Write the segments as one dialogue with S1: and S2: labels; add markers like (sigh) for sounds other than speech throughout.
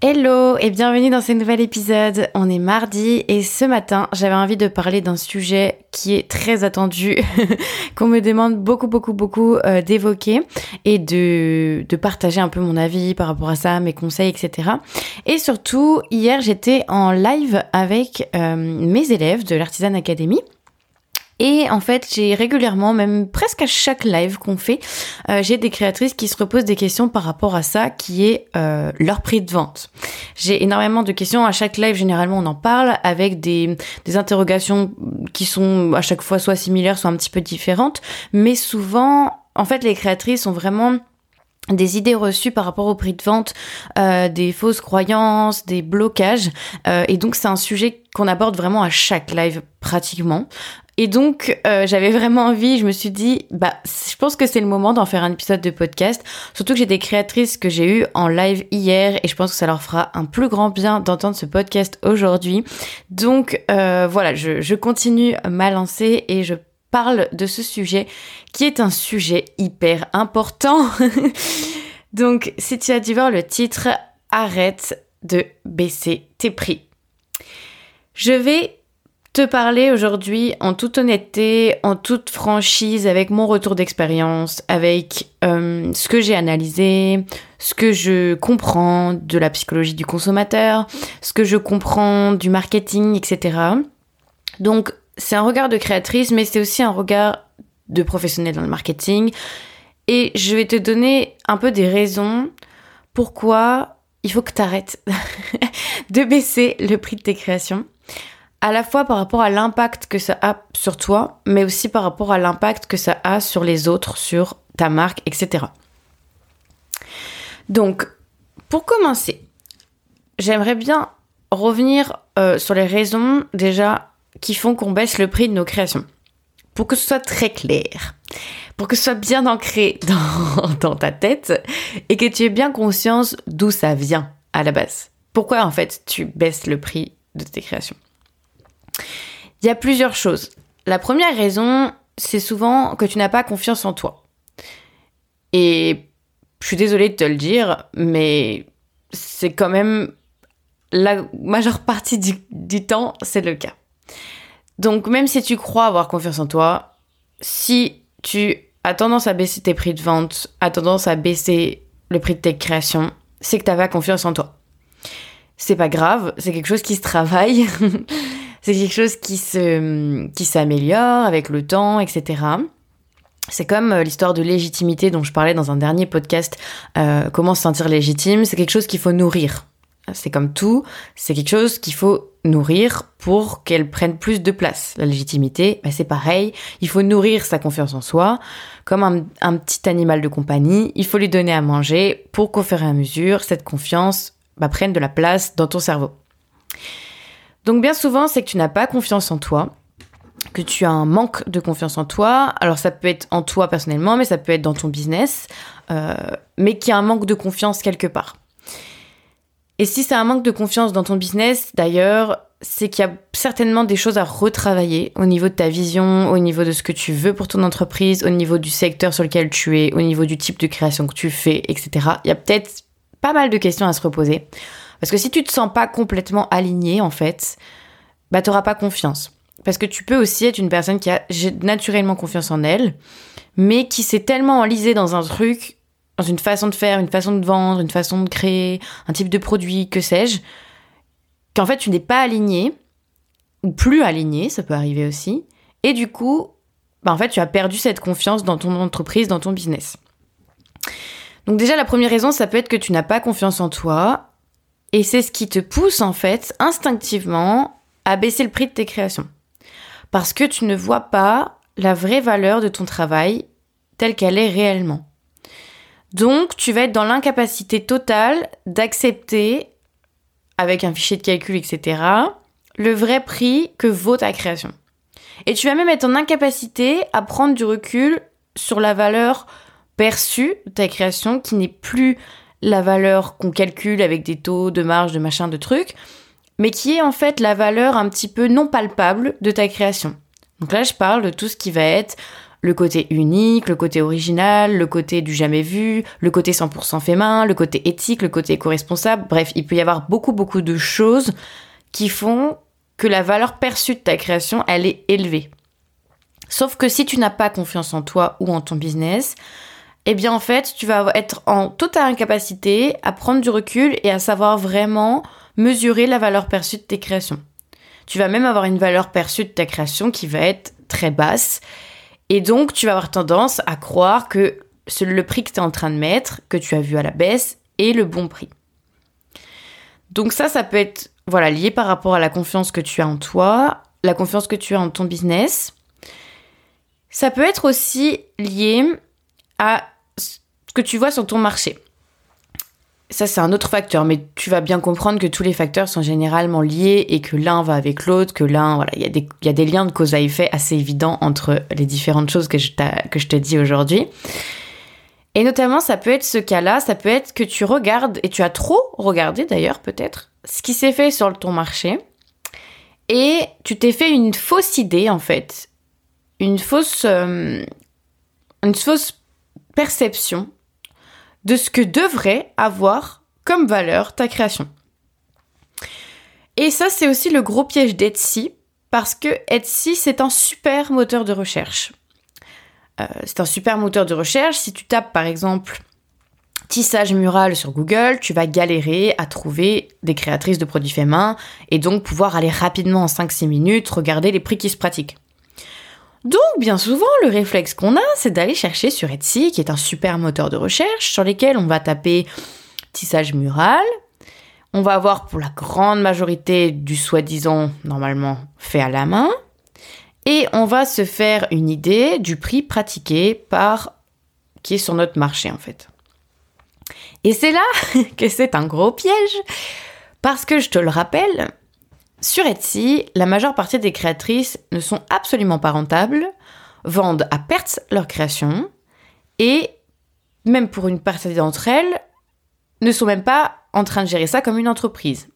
S1: Hello et bienvenue dans ce nouvel épisode. On est mardi et ce matin, j'avais envie de parler d'un sujet qui est très attendu, (laughs) qu'on me demande beaucoup, beaucoup, beaucoup euh, d'évoquer et de, partager un peu mon avis par rapport à ça, mes conseils, etc. Et surtout, hier, j'étais en live avec euh, mes élèves de l'Artisan Academy. Et en fait, j'ai régulièrement, même presque à chaque live qu'on fait, euh, j'ai des créatrices qui se reposent des questions par rapport à ça, qui est euh, leur prix de vente. J'ai énormément de questions à chaque live. Généralement, on en parle avec des, des interrogations qui sont à chaque fois soit similaires, soit un petit peu différentes. Mais souvent, en fait, les créatrices ont vraiment des idées reçues par rapport au prix de vente, euh, des fausses croyances, des blocages. Euh, et donc c'est un sujet qu'on aborde vraiment à chaque live pratiquement. Et donc, euh, j'avais vraiment envie, je me suis dit, bah, je pense que c'est le moment d'en faire un épisode de podcast. Surtout que j'ai des créatrices que j'ai eues en live hier et je pense que ça leur fera un plus grand bien d'entendre ce podcast aujourd'hui. Donc, euh, voilà, je, je continue ma lancée et je parle de ce sujet qui est un sujet hyper important. (laughs) donc, si tu as dû voir le titre, arrête de baisser tes prix. Je vais te parler aujourd'hui en toute honnêteté, en toute franchise, avec mon retour d'expérience, avec euh, ce que j'ai analysé, ce que je comprends de la psychologie du consommateur, ce que je comprends du marketing, etc. Donc c'est un regard de créatrice, mais c'est aussi un regard de professionnel dans le marketing. Et je vais te donner un peu des raisons pourquoi il faut que tu arrêtes (laughs) de baisser le prix de tes créations à la fois par rapport à l'impact que ça a sur toi, mais aussi par rapport à l'impact que ça a sur les autres, sur ta marque, etc. Donc, pour commencer, j'aimerais bien revenir euh, sur les raisons déjà qui font qu'on baisse le prix de nos créations. Pour que ce soit très clair, pour que ce soit bien ancré (laughs) dans, dans ta tête et que tu aies bien conscience d'où ça vient à la base. Pourquoi en fait tu baisses le prix de tes créations? Il y a plusieurs choses. La première raison, c'est souvent que tu n'as pas confiance en toi. Et je suis désolée de te le dire, mais c'est quand même la majeure partie du, temps, c'est le cas. Donc même si tu crois avoir confiance en toi, si tu as tendance à baisser tes prix de vente, as tendance à baisser le prix de tes créations, c'est que tu n'as pas confiance en toi. C'est pas grave, c'est quelque chose qui se travaille. (laughs) C'est quelque chose qui se, qui s'améliore avec le temps, etc. C'est comme euh, l'histoire de légitimité dont je parlais dans un dernier podcast, euh, comment se sentir légitime, c'est quelque chose qu'il faut nourrir. C'est comme tout, c'est quelque chose qu'il faut nourrir pour qu'elle prenne plus de place. La légitimité, bah c'est pareil, il faut nourrir sa confiance en soi, comme un, un, petit animal de compagnie, il faut lui donner à manger pour qu'au fur et à mesure, cette confiance bah, prenne de la place dans ton cerveau. Donc bien souvent, c'est que tu n'as pas confiance en toi, que tu as un manque de confiance en toi. Alors ça peut être en toi personnellement, mais ça peut être dans ton business, euh, mais qu'il y a un manque de confiance quelque part. Et si c'est un manque de confiance dans ton business, d'ailleurs, c'est qu'il y a certainement des choses à retravailler au niveau de ta vision, au niveau de ce que tu veux pour ton entreprise, au niveau du secteur sur lequel tu es, au niveau du type de création que tu fais, etc. Il y a peut-être pas mal de questions à se reposer. Parce que si tu te sens pas complètement aligné, en fait, bah, t'auras pas confiance. Parce que tu peux aussi être une personne qui a naturellement confiance en elle, mais qui s'est tellement enlisée dans un truc, dans une façon de faire, une façon de vendre, une façon de créer, un type de produit, que sais-je, qu'en fait tu n'es pas aligné, ou plus aligné, ça peut arriver aussi, et du coup, bah, en fait tu as perdu cette confiance dans ton entreprise, dans ton business. Donc déjà la première raison, ça peut être que tu n'as pas confiance en toi, et c'est ce qui te pousse en fait instinctivement à baisser le prix de tes créations. Parce que tu ne vois pas la vraie valeur de ton travail telle qu'elle est réellement. Donc tu vas être dans l'incapacité totale d'accepter, avec un fichier de calcul, etc., le vrai prix que vaut ta création. Et tu vas même être en incapacité à prendre du recul sur la valeur perçue de ta création qui n'est plus la valeur qu'on calcule avec des taux de marge, de machin, de trucs, mais qui est en fait la valeur un petit peu non palpable de ta création. Donc là, je parle de tout ce qui va être le côté unique, le côté original, le côté du jamais vu, le côté 100% fait main, le côté éthique, le côté éco-responsable. Bref, il peut y avoir beaucoup, beaucoup de choses qui font que la valeur perçue de ta création, elle est élevée. Sauf que si tu n'as pas confiance en toi ou en ton business, eh bien en fait, tu vas être en totale incapacité à prendre du recul et à savoir vraiment mesurer la valeur perçue de tes créations. Tu vas même avoir une valeur perçue de ta création qui va être très basse. Et donc, tu vas avoir tendance à croire que le prix que tu es en train de mettre, que tu as vu à la baisse, est le bon prix. Donc ça, ça peut être voilà, lié par rapport à la confiance que tu as en toi, la confiance que tu as en ton business. Ça peut être aussi lié à que tu vois sur ton marché. Ça, c'est un autre facteur, mais tu vas bien comprendre que tous les facteurs sont généralement liés et que l'un va avec l'autre, que l'un, voilà, il y, y, a des liens de cause à effet assez évidents entre les différentes choses que je, que je te dis aujourd'hui. Et notamment, ça peut être ce cas-là, ça peut être que tu regardes, et tu as trop regardé d'ailleurs peut-être, ce qui s'est fait sur ton marché, et tu t'es fait une fausse idée en fait, une fausse, euh, une fausse perception de ce que devrait avoir comme valeur ta création. Et ça, c'est aussi le gros piège d'Etsy, parce que Etsy, c'est un super moteur de recherche. Euh, c'est un super moteur de recherche. Si tu tapes, par exemple, tissage mural sur Google, tu vas galérer à trouver des créatrices de produits faits main et donc pouvoir aller rapidement en 5-6 minutes regarder les prix qui se pratiquent. Donc, bien souvent, le réflexe qu'on a, c'est d'aller chercher sur Etsy, qui est un super moteur de recherche, sur lesquels on va taper tissage mural. On va avoir pour la grande majorité du soi-disant, normalement, fait à la main. Et on va se faire une idée du prix pratiqué par qui est sur notre marché, en fait. Et c'est là (laughs) que c'est un gros piège, parce que je te le rappelle, sur Etsy, la majeure partie des créatrices ne sont absolument pas rentables, vendent à perte leurs créations et, même pour une partie d'entre elles, ne sont même pas en train de gérer ça comme une entreprise.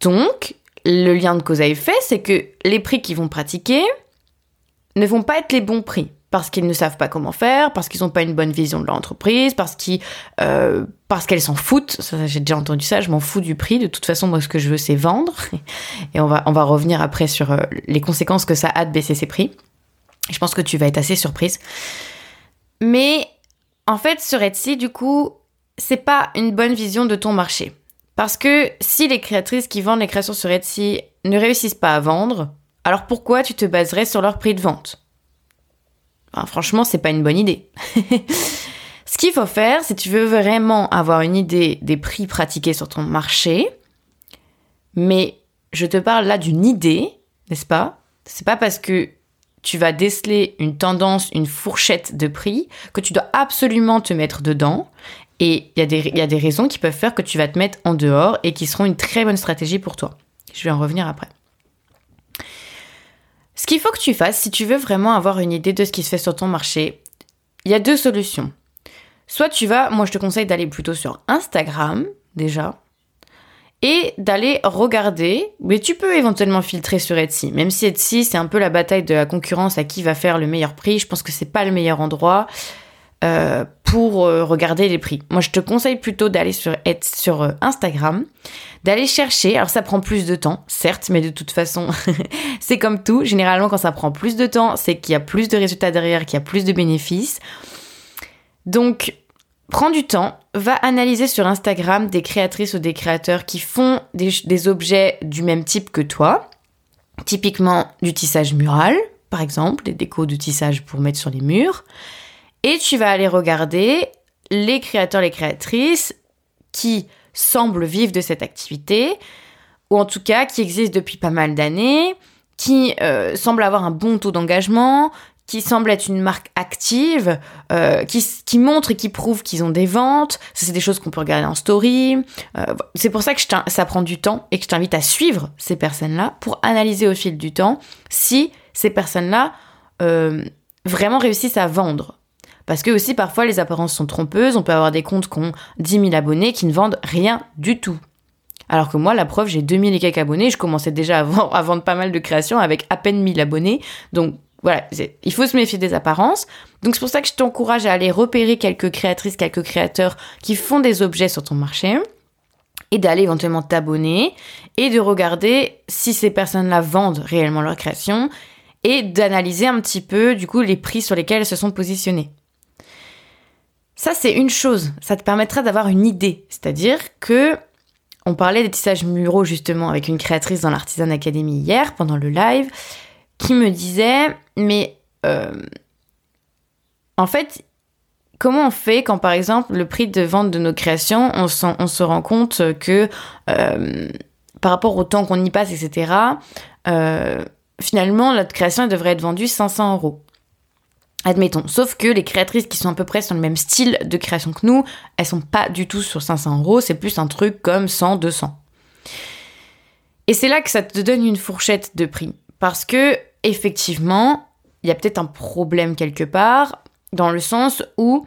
S1: Donc, le lien de cause à effet, c'est que les prix qu'ils vont pratiquer ne vont pas être les bons prix parce qu'ils ne savent pas comment faire, parce qu'ils n'ont pas une bonne vision de leur entreprise, parce qu'ils, euh, parce qu'elles s'en foutent. j'ai déjà entendu ça. Je m'en fous du prix. De toute façon, moi, ce que je veux, c'est vendre. (laughs) Et on va, on va revenir après sur euh, les conséquences que ça a de baisser ses prix. Je pense que tu vas être assez surprise. Mais en fait, sur Etsy, du coup, c'est pas une bonne vision de ton marché? Parce que si les créatrices qui vendent les créations sur Etsy ne réussissent pas à vendre, alors pourquoi tu te baserais sur leur prix de vente? Franchement, c'est pas une bonne idée. (laughs) Ce qu'il faut faire, si tu veux vraiment avoir une idée des prix pratiqués sur ton marché, mais je te parle là d'une idée, n'est-ce pas? C'est pas parce que tu vas déceler une tendance, une fourchette de prix, que tu dois absolument te mettre dedans. Et il y, y, a des raisons qui peuvent faire que tu vas te mettre en dehors et qui seront une très bonne stratégie pour toi. Je vais en revenir après. Qu'il faut que tu fasses, si tu veux vraiment avoir une idée de ce qui se fait sur ton marché, il y a deux solutions. Soit tu vas, moi je te conseille d'aller plutôt sur Instagram déjà, et d'aller regarder, mais tu peux éventuellement filtrer sur Etsy, même si Etsy c'est un peu la bataille de la concurrence à qui va faire le meilleur prix, je pense que c'est pas le meilleur endroit. Euh, pour euh, regarder les prix. Moi, je te conseille plutôt d'aller sur, sur euh, Instagram, d'aller chercher. Alors, ça prend plus de temps, certes, mais de toute façon, (laughs) c'est comme tout. Généralement, quand ça prend plus de temps, c'est qu'il y a plus de résultats derrière, qu'il y a plus de bénéfices. Donc, prends du temps, va analyser sur Instagram des créatrices ou des créateurs qui font des, des objets du même type que toi. Typiquement, du tissage mural, par exemple, des décos de tissage pour mettre sur les murs et tu vas aller regarder les créateurs, les créatrices qui semblent vivre de cette activité, ou en tout cas qui existent depuis pas mal d'années, qui euh, semblent avoir un bon taux d'engagement, qui semblent être une marque active, euh, qui, qui montrent et qui prouvent qu'ils ont des ventes. Ça, c'est des choses qu'on peut regarder en story. Euh, c'est pour ça que ça prend du temps et que je t'invite à suivre ces personnes-là pour analyser au fil du temps si ces personnes-là vraiment réussissent à vendre. Parce que aussi parfois les apparences sont trompeuses, on peut avoir des comptes qui ont 10 000 abonnés qui ne vendent rien du tout. Alors que moi, la preuve, j'ai 2000 et quelques abonnés, je commençais déjà à vendre, pas mal de créations avec à peine 1000 abonnés, donc voilà, il faut se méfier des apparences. Donc c'est pour ça que je t'encourage à aller repérer quelques créatrices, quelques créateurs qui font des objets sur ton marché et d'aller éventuellement t'abonner et de regarder si ces personnes-là vendent réellement leur création et d'analyser un petit peu du coup les prix sur lesquels elles se sont positionnées. Ça c'est une chose, ça te permettra d'avoir une idée, c'est-à-dire que on parlait des tissages muraux justement avec une créatrice dans l'Artisan Academy hier pendant le live qui me disait mais euh, en fait comment on fait quand par exemple le prix de vente de nos créations on, se rend compte que euh, par rapport au temps qu'on y passe etc euh, finalement notre création devrait être vendue 500 euros Admettons. Sauf que les créatrices qui sont à peu près sur le même style de création que nous, elles sont pas du tout sur 500 euros, c'est plus un truc comme 100, 200. Et c'est là que ça te donne une fourchette de prix. Parce que, effectivement, il y a peut-être un problème quelque part, dans le sens où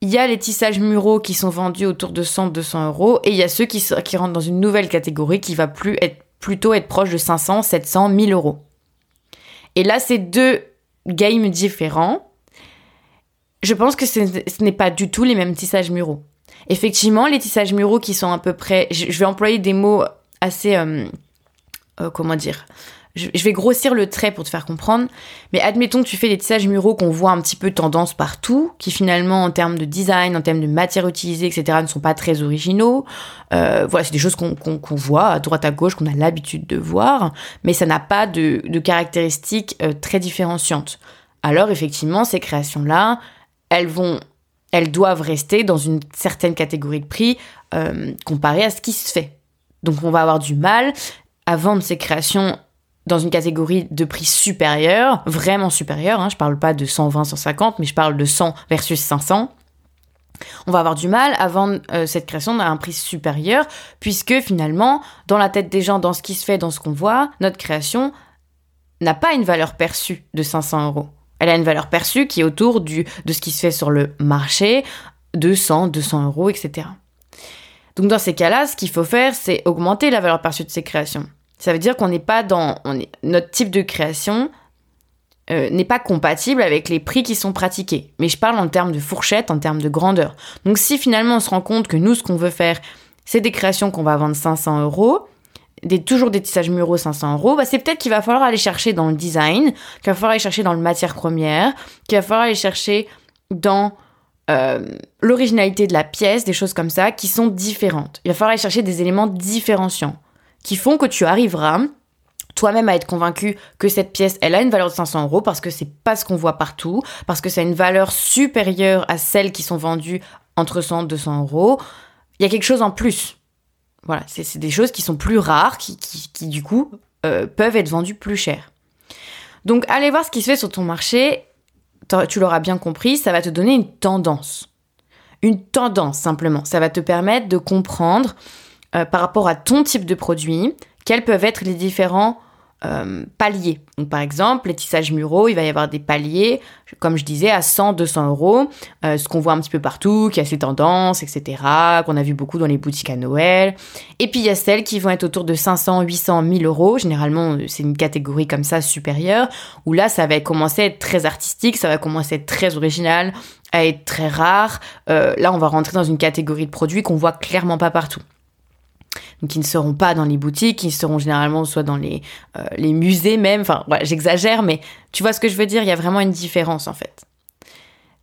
S1: il y a les tissages muraux qui sont vendus autour de 100, 200 euros, et il y a ceux qui, rentrent dans une nouvelle catégorie qui va plus être, plutôt être proche de 500, 700, 1000 euros. Et là, c'est deux game différents, je pense que ce n'est pas du tout les mêmes tissages muraux. Effectivement, les tissages muraux qui sont à peu près, je vais employer des mots assez, euh, euh, comment dire, je vais grossir le trait pour te faire comprendre, mais admettons que tu fais des tissages muraux qu'on voit un petit peu tendance partout, qui finalement en termes de design, en termes de matière utilisée, etc., ne sont pas très originaux. Euh, voilà, c'est des choses qu'on voit à droite à gauche, qu'on a l'habitude de voir, mais ça n'a pas de, caractéristiques euh, très différenciantes. Alors effectivement, ces créations-là, elles vont, elles doivent rester dans une certaine catégorie de prix euh, comparée à ce qui se fait. Donc on va avoir du mal à vendre ces créations dans une catégorie de prix supérieur, vraiment supérieur, hein, je parle pas de 120, 150, mais je parle de 100 versus 500, on va avoir du mal à vendre euh, cette création à un prix supérieur, puisque finalement, dans la tête des gens, dans ce qui se fait, dans ce qu'on voit, notre création n'a pas une valeur perçue de 500 euros. Elle a une valeur perçue qui est autour du, de ce qui se fait sur le marché, 200, 200 euros, etc. Donc dans ces cas-là, ce qu'il faut faire, c'est augmenter la valeur perçue de ces créations. Ça veut dire qu'on n'est pas dans. Notre type de création euh, n'est pas compatible avec les prix qui sont pratiqués. Mais je parle en termes de fourchette, en termes de grandeur. Donc si finalement on se rend compte que nous, ce qu'on veut faire, c'est des créations qu'on va vendre 500 euros, des, toujours des tissages muraux 500 euros, bah c'est peut-être qu'il va falloir aller chercher dans le design, qu'il va falloir aller chercher dans le matière première, qu'il va falloir aller chercher dans euh, l'originalité de la pièce, des choses comme ça, qui sont différentes. Il va falloir aller chercher des éléments différenciants qui font que tu arriveras toi-même à être convaincu que cette pièce, elle a une valeur de 500 euros parce que c'est pas ce qu'on voit partout, parce que c'est une valeur supérieure à celles qui sont vendues entre 100 et 200 euros. Il y a quelque chose en plus. Voilà, c'est des choses qui sont plus rares, qui, qui, du coup euh, peuvent être vendues plus cher. Donc allez voir ce qui se fait sur ton marché, tu l'auras bien compris, ça va te donner une tendance. Une tendance simplement, ça va te permettre de comprendre euh, par rapport à ton type de produit, quels peuvent être les différents euh, paliers. Donc, par exemple, les tissages muraux, il va y avoir des paliers, comme je disais, à 100, 200 euros, euh, ce qu'on voit un petit peu partout, qui a ses tendances, etc., qu'on a vu beaucoup dans les boutiques à Noël. Et puis, il y a celles qui vont être autour de 500, 800, 1000 euros. Généralement, c'est une catégorie comme ça supérieure, où là, ça va commencer à être très artistique, ça va commencer à être très original, à être très rare. là, on va rentrer dans une catégorie de produits qu'on voit clairement pas partout donc qui ne seront pas dans les boutiques, qui seront généralement soit dans les, euh, musées même. Enfin, j'exagère, mais tu vois ce que je veux dire, il y a vraiment une différence en fait.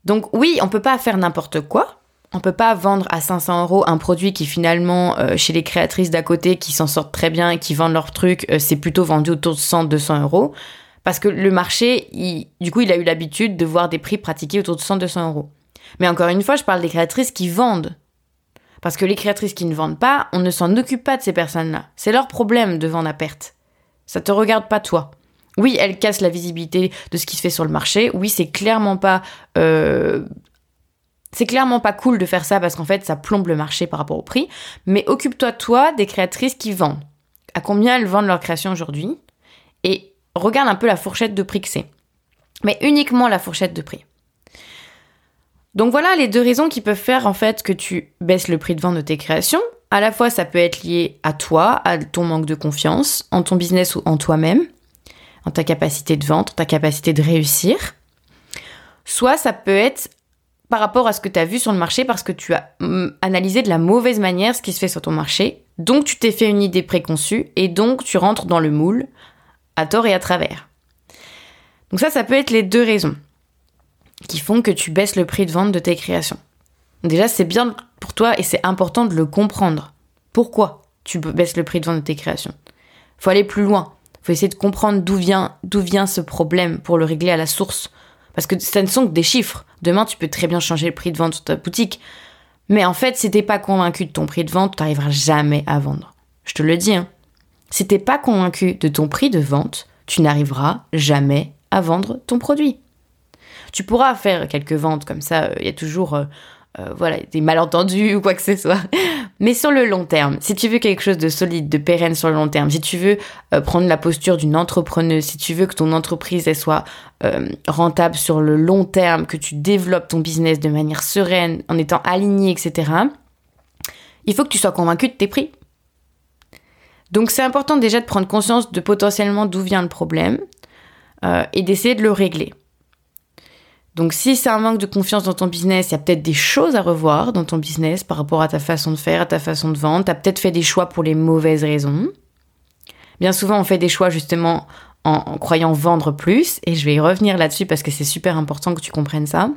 S1: Donc oui, on peut pas faire n'importe quoi. On peut pas vendre à 500 euros un produit qui finalement, euh, chez les créatrices d'à côté qui s'en sortent très bien et qui vendent leurs trucs, euh, c'est plutôt vendu autour de 100, 200 euros. Parce que le marché, du coup, il a eu l'habitude de voir des prix pratiqués autour de 100, 200 euros. Mais encore une fois, je parle des créatrices qui vendent parce que les créatrices qui ne vendent pas, on ne s'en occupe pas de ces personnes-là. C'est leur problème de vendre à perte. Ça te regarde pas toi. Oui, elles cassent la visibilité de ce qui se fait sur le marché. Oui, c'est clairement pas euh, c'est clairement pas cool de faire ça parce qu'en fait ça plombe le marché par rapport au prix. Mais occupe-toi toi des créatrices qui vendent. À combien elles vendent leur création aujourd'hui? Et regarde un peu la fourchette de prix que c'est. Mais uniquement la fourchette de prix. Donc voilà les deux raisons qui peuvent faire en fait que tu baisses le prix de vente de tes créations. À la fois, ça peut être lié à toi, à ton manque de confiance en ton business ou en toi-même, en ta capacité de vente, en ta capacité de réussir. Soit ça peut être par rapport à ce que tu as vu sur le marché parce que tu as mm, analysé de la mauvaise manière ce qui se fait sur ton marché. Donc tu t'es fait une idée préconçue et donc tu rentres dans le moule à tort et à travers. Donc ça, ça peut être les deux raisons qui font que tu baisses le prix de vente de tes créations. Déjà, c'est bien pour toi et c'est important de le comprendre. Pourquoi tu baisses le prix de vente de tes créations? Faut aller plus loin. Faut essayer de comprendre d'où vient, d'où vient ce problème pour le régler à la source. Parce que ça ne sont que des chiffres. Demain, tu peux très bien changer le prix de vente sur ta boutique. Mais en fait, si t'es pas convaincu de ton prix de vente, tu n'arriveras jamais à vendre. Je te le dis, hein. Si t'es pas convaincu de ton prix de vente, tu n'arriveras jamais à vendre ton produit. Tu pourras faire quelques ventes comme ça, il euh, y a toujours euh, euh, voilà, des malentendus ou quoi que ce soit. (laughs) Mais sur le long terme, si tu veux quelque chose de solide, de pérenne sur le long terme, si tu veux prendre la posture d'une entrepreneuse, si tu veux que ton entreprise soit rentable sur le long terme, que tu développes ton business de manière sereine, en étant aligné, etc., il faut que tu sois convaincu de tes prix. Donc c'est important déjà de prendre conscience de potentiellement d'où vient le problème et d'essayer de le régler. Donc si c'est un manque de confiance dans ton business, il y a peut-être des choses à revoir dans ton business par rapport à ta façon de faire, à ta façon de vendre. Tu as peut-être fait des choix pour les mauvaises raisons. Bien souvent, on fait des choix justement en, croyant vendre plus, et je vais y revenir là-dessus parce que c'est super important que tu comprennes ça.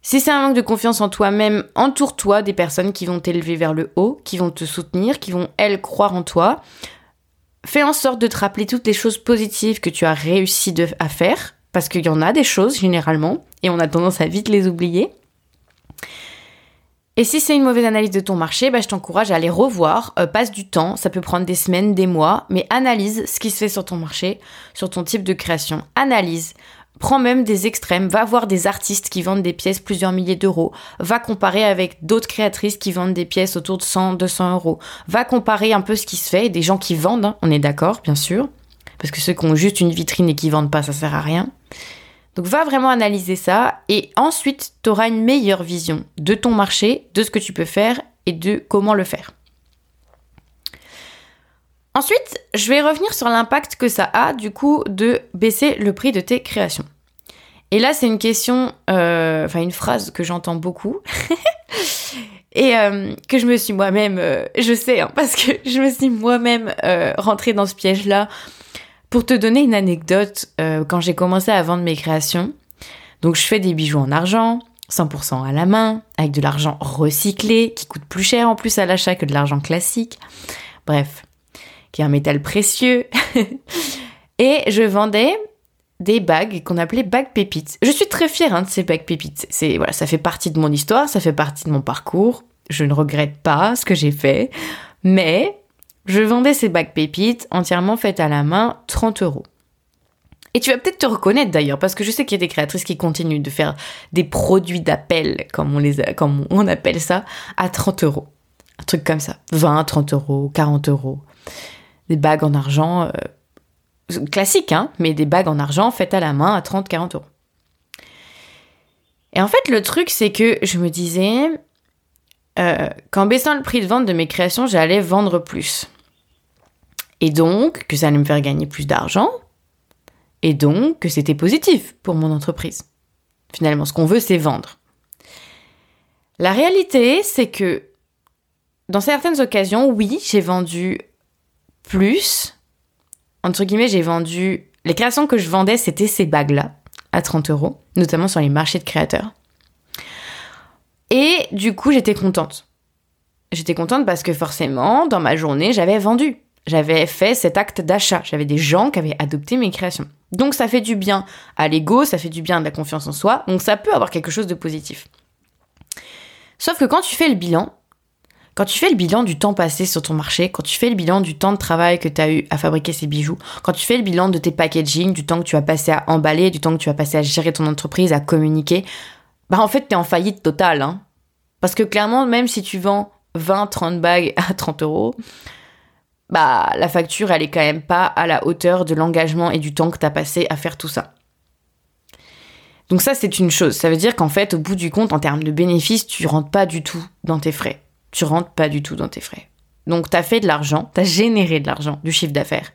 S1: Si c'est un manque de confiance en toi-même, entoure-toi des personnes qui vont t'élever vers le haut, qui vont te soutenir, qui vont, elles, croire en toi. Fais en sorte de te rappeler toutes les choses positives que tu as réussi à faire parce qu'il y en a des choses généralement, et on a tendance à vite les oublier. Et si c'est une mauvaise analyse de ton marché, bah, je t'encourage à aller revoir, euh, passe du temps, ça peut prendre des semaines, des mois, mais analyse ce qui se fait sur ton marché, sur ton type de création. Analyse, Prends même des extrêmes, va voir des artistes qui vendent des pièces plusieurs milliers d'euros, va comparer avec d'autres créatrices qui vendent des pièces autour de 100, 200 euros, va comparer un peu ce qui se fait, des gens qui vendent, hein, on est d'accord, bien sûr, parce que ceux qui ont juste une vitrine et qui vendent pas, ça sert à rien. Donc va vraiment analyser ça et ensuite tu auras une meilleure vision de ton marché, de ce que tu peux faire et de comment le faire. Ensuite, je vais revenir sur l'impact que ça a du coup de baisser le prix de tes créations. Et là, c'est une question, euh, enfin une phrase que j'entends beaucoup (laughs) et euh, que je me suis moi-même, euh, je sais, hein, parce que je me suis moi-même rentrée dans ce piège-là pour te donner une anecdote, euh, quand j'ai commencé à vendre mes créations, donc je fais des bijoux en argent, 100% à la main, avec de l'argent recyclé, qui coûte plus cher en plus à l'achat que de l'argent classique. Bref, qui est un métal précieux. (laughs) Et je vendais des bagues qu'on appelait bagues pépites. Je suis très fière hein, de ces bagues pépites. C'est voilà, ça fait partie de mon histoire, ça fait partie de mon parcours. Je ne regrette pas ce que j'ai fait, mais je vendais ces bagues pépites entièrement faites à la main, 30 euros. Et tu vas peut-être te reconnaître d'ailleurs, parce que je sais qu'il y a des créatrices qui continuent de faire des produits d'appel, comme on, les comme on appelle ça, à 30 euros. Un truc comme ça. 20, 30 euros, 40 euros. Des bagues en argent, euh, classiques, hein, mais des bagues en argent faites à la main à 30, 40 euros. Et en fait, le truc, c'est que je me disais euh, qu'en baissant le prix de vente de mes créations, j'allais vendre plus. Et donc que ça allait me faire gagner plus d'argent. Et donc que c'était positif pour mon entreprise. Finalement, ce qu'on veut, c'est vendre. La réalité, c'est que dans certaines occasions, oui, j'ai vendu plus. Entre guillemets, j'ai vendu... Les créations que je vendais, c'était ces bagues-là, à 30 euros, notamment sur les marchés de créateurs. Et du coup, j'étais contente. J'étais contente parce que forcément, dans ma journée, j'avais vendu j'avais fait cet acte d'achat. J'avais des gens qui avaient adopté mes créations. Donc ça fait du bien à l'ego, ça fait du bien à la confiance en soi, donc ça peut avoir quelque chose de positif. Sauf que quand tu fais le bilan, quand tu fais le bilan du temps passé sur ton marché, quand tu fais le bilan du temps de travail que tu as eu à fabriquer ces bijoux, quand tu fais le bilan de tes packaging, du temps que tu as passé à emballer, du temps que tu as passé à gérer ton entreprise, à communiquer, bah en fait, tu es en faillite totale. Hein. Parce que clairement, même si tu vends 20, 30 bagues à 30 euros, bah la facture elle est quand même pas à la hauteur de l'engagement et du temps que tu as passé à faire tout ça. Donc ça c'est une chose, ça veut dire qu'en fait au bout du compte en termes de bénéfices, tu rentres pas du tout dans tes frais. Tu rentres pas du tout dans tes frais. Donc tu as fait de l'argent, tu as généré de l'argent, du chiffre d'affaires.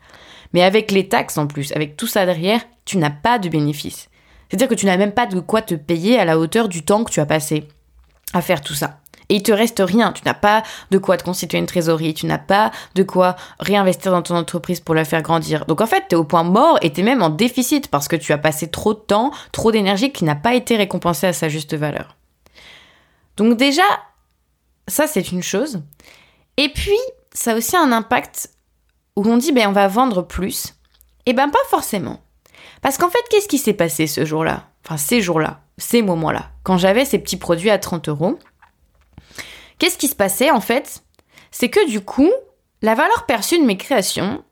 S1: Mais avec les taxes en plus, avec tout ça derrière, tu n'as pas de bénéfice. C'est-à-dire que tu n'as même pas de quoi te payer à la hauteur du temps que tu as passé à faire tout ça. Et il te reste rien. Tu n'as pas de quoi te constituer une trésorerie. Tu n'as pas de quoi réinvestir dans ton entreprise pour la faire grandir. Donc en fait, tu es au point mort et tu es même en déficit parce que tu as passé trop de temps, trop d'énergie qui n'a pas été récompensée à sa juste valeur. Donc déjà, ça c'est une chose. Et puis, ça a aussi un impact où on dit, ben on va vendre plus. Eh ben pas forcément. Parce qu'en fait, qu'est-ce qui s'est passé ce jour-là? Enfin, ces jours-là, ces moments-là, quand j'avais ces petits produits à 30 euros, Qu'est-ce qui se passait en fait? C'est que du coup, la valeur perçue de mes créations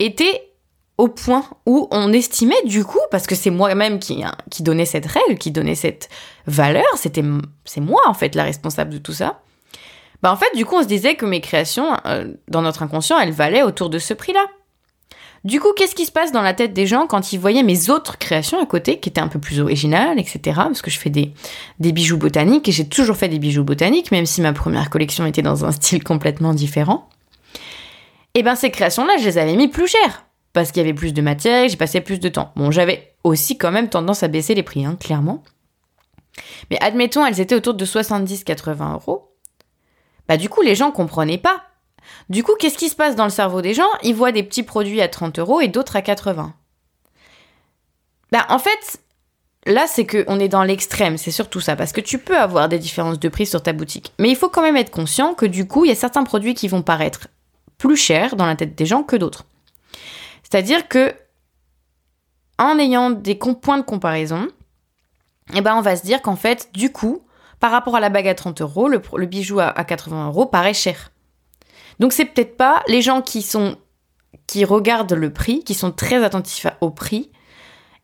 S1: était au point où on estimait du coup, parce que c'est moi-même qui, hein, donnait cette règle, qui donnait cette valeur, c'était c'est moi en fait la responsable de tout ça. Bah en fait, du coup, on se disait que mes créations, euh, dans notre inconscient, elles valaient autour de ce prix-là. Du coup, qu'est-ce qui se passe dans la tête des gens quand ils voyaient mes autres créations à côté, qui étaient un peu plus originales, etc. Parce que je fais des, bijoux botaniques et j'ai toujours fait des bijoux botaniques, même si ma première collection était dans un (laughs) style complètement différent. Et eh ben ces créations-là, je les avais mis plus chères parce qu'il y avait plus de matière, j'ai passé plus de temps. Bon, j'avais aussi quand même tendance à baisser les prix, hein, clairement. Mais admettons, elles étaient autour de 70-80 euros. Bah du coup, les gens comprenaient pas du coup, qu'est-ce qui se passe dans le cerveau des gens? Ils voient des petits produits à 30 euros et d'autres à 80. Bah, en fait, là, c'est qu'on est dans l'extrême, c'est surtout ça, parce que tu peux avoir des différences de prix sur ta boutique. Mais il faut quand même être conscient que du coup, il y a certains produits qui vont paraître plus chers dans la tête des gens que d'autres. C'est-à-dire que, en ayant des points de comparaison, eh ben, on va se dire qu'en fait, du coup, par rapport à la bague à 30 euros, le, bijou à 80 euros paraît cher. Donc c'est peut-être pas les gens qui regardent le prix, qui sont très attentifs au prix.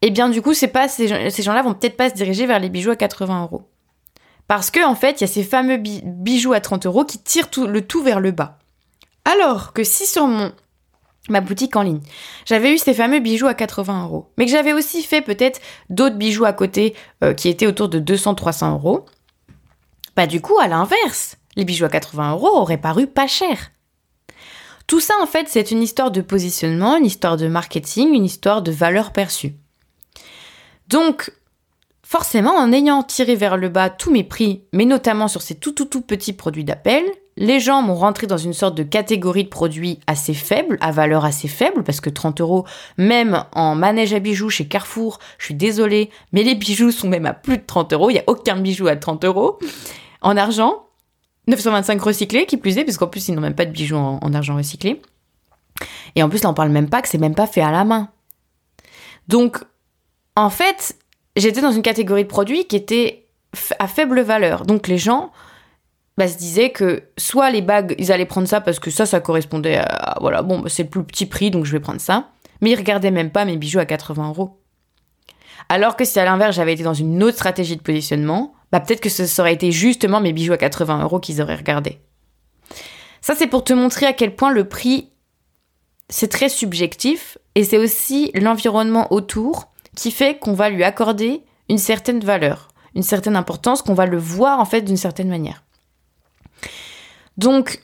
S1: Et eh bien du coup, c'est pas ces, gens-là vont peut-être pas se diriger vers les bijoux à 80 euros. Parce que en fait, il y a ces fameux bijoux à 30 euros qui tirent le tout vers le bas. Alors que si sur mon ma boutique en ligne, j'avais eu ces fameux bijoux à 80 euros, mais que j'avais aussi fait peut-être d'autres bijoux à côté euh, qui étaient autour de 200-300 euros, bah du coup, à l'inverse, les bijoux à 80 euros auraient paru pas chers. Tout ça, en fait, c'est une histoire de positionnement, une histoire de marketing, une histoire de valeur perçue. Donc, forcément, en ayant tiré vers le bas tous mes prix, mais notamment sur ces tout tout tout petits produits d'appel, les gens m'ont rentré dans une sorte de catégorie de produits assez faible, à valeur assez faible, parce que 30 euros, même en manège à bijoux chez Carrefour, je suis désolée, mais les bijoux sont même à plus de 30 euros, il n'y a aucun bijou à 30 euros en argent. 925 recyclés, qui plus est, puisqu'en plus, ils n'ont même pas de bijoux en, argent recyclé. Et en plus, là, on parle même pas que c'est même pas fait à la main. Donc, en fait, j'étais dans une catégorie de produits qui était à faible valeur. Donc, les gens bah, se disaient que soit les bagues, ils allaient prendre ça parce que ça, ça correspondait à. Voilà, bon, bah, c'est le plus petit prix, donc je vais prendre ça. Mais ils regardaient même pas mes bijoux à 80 euros. Alors que si à l'inverse, j'avais été dans une autre stratégie de positionnement, bah peut-être que ce serait été justement mes bijoux à 80 euros qu'ils auraient regardé. Ça, c'est pour te montrer à quel point le prix, c'est très subjectif et c'est aussi l'environnement autour qui fait qu'on va lui accorder une certaine valeur, une certaine importance, qu'on va le voir en fait d'une certaine manière. Donc,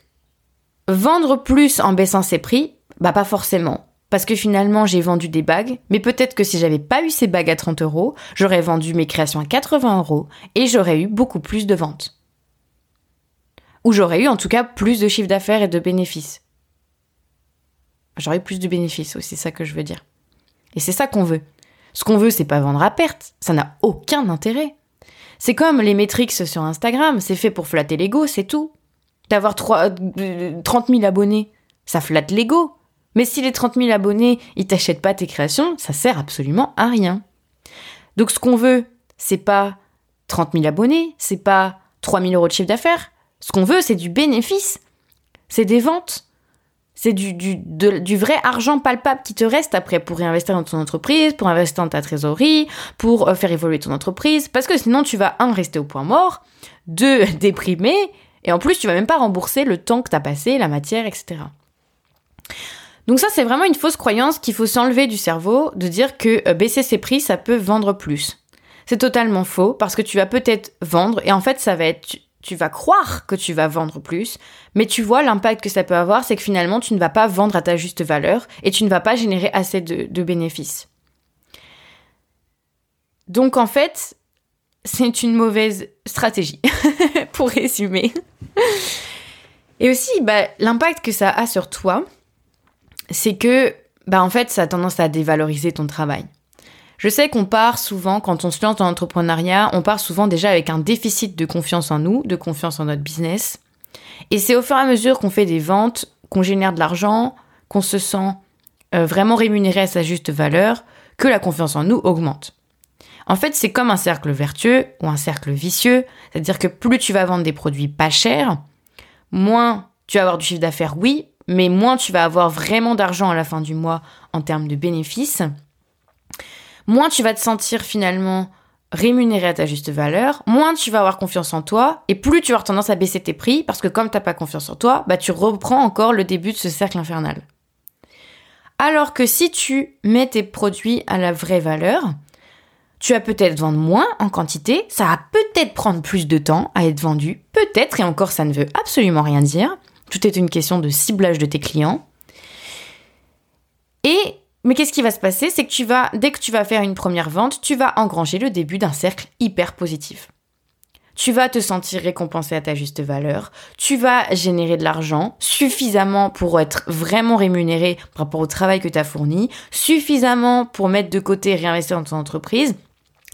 S1: vendre plus en baissant ses prix, bah pas forcément parce que finalement j'ai vendu des bagues, mais peut-être que si j'avais pas eu ces bagues à 30 euros, j'aurais vendu mes créations à 80 euros et j'aurais eu beaucoup plus de ventes. Ou j'aurais eu en tout cas plus de chiffre d'affaires et de bénéfices. J'aurais eu plus de bénéfices aussi, c'est ça que je veux dire. Et c'est ça qu'on veut. Ce qu'on veut, c'est pas vendre à perte, ça n'a aucun intérêt. C'est comme les métriques sur Instagram, c'est fait pour flatter l'ego, c'est tout. D'avoir 30 000 abonnés, ça flatte l'ego. Mais si les 30 000 abonnés, ils t'achètent pas tes créations, ça sert absolument à rien. Donc ce qu'on veut, c'est pas 30 000 abonnés, c'est pas 3 000 euros de chiffre d'affaires. Ce qu'on veut, c'est du bénéfice. C'est des ventes. C'est du, vrai argent palpable qui te reste après pour réinvestir dans ton entreprise, pour investir dans ta trésorerie, pour euh, faire évoluer ton entreprise. Parce que sinon, tu vas, un, rester au point mort, deux, (laughs) déprimer, et en plus, tu vas même pas rembourser le temps que tu as passé, la matière, etc. Donc ça, c'est vraiment une fausse croyance qu'il faut s'enlever du cerveau, de dire que euh, baisser ses prix, ça peut vendre plus. C'est totalement faux, parce que tu vas peut-être vendre, et en fait, ça va être tu vas croire que tu vas vendre plus, mais tu vois l'impact que ça peut avoir, c'est que finalement tu ne vas pas vendre à ta juste valeur et tu ne vas pas générer assez de, bénéfices. Donc en fait, c'est une mauvaise stratégie, (laughs) pour résumer. Et aussi, bah, l'impact que ça a sur toi, c'est que, bah, en fait, ça a tendance à dévaloriser ton travail. Je sais qu'on part souvent, quand on se lance dans l'entrepreneuriat, on part souvent déjà avec un déficit de confiance en nous, de confiance en notre business. Et c'est au fur et à mesure qu'on fait des ventes, qu'on génère de l'argent, qu'on se sent euh, vraiment rémunéré à sa juste valeur, que la confiance en nous augmente. En fait, c'est comme un cercle vertueux ou un cercle vicieux, c'est-à-dire que plus tu vas vendre des produits pas chers, moins tu vas avoir du chiffre d'affaires, oui, mais moins tu vas avoir vraiment d'argent à la fin du mois en termes de bénéfices, moins tu vas te sentir finalement rémunéré à ta juste valeur, moins tu vas avoir confiance en toi, et plus tu vas avoir tendance à baisser tes prix, parce que comme tu n'as pas confiance en toi, bah tu reprends encore le début de ce cercle infernal. Alors que si tu mets tes produits à la vraie valeur, tu vas peut-être vendre moins en quantité, ça va peut-être prendre plus de temps à être vendu, peut-être, et encore ça ne veut absolument rien dire. Tout est une question de ciblage de tes clients. Et mais qu'est-ce qui va se passer? C'est que tu vas dès que tu vas faire une première vente, tu vas engranger le début d'un cercle hyper positif. Tu vas te sentir récompensé à ta juste valeur, tu vas générer de l'argent suffisamment pour être vraiment rémunéré par rapport au travail que tu as fourni, suffisamment pour mettre de côté et réinvestir dans ton entreprise,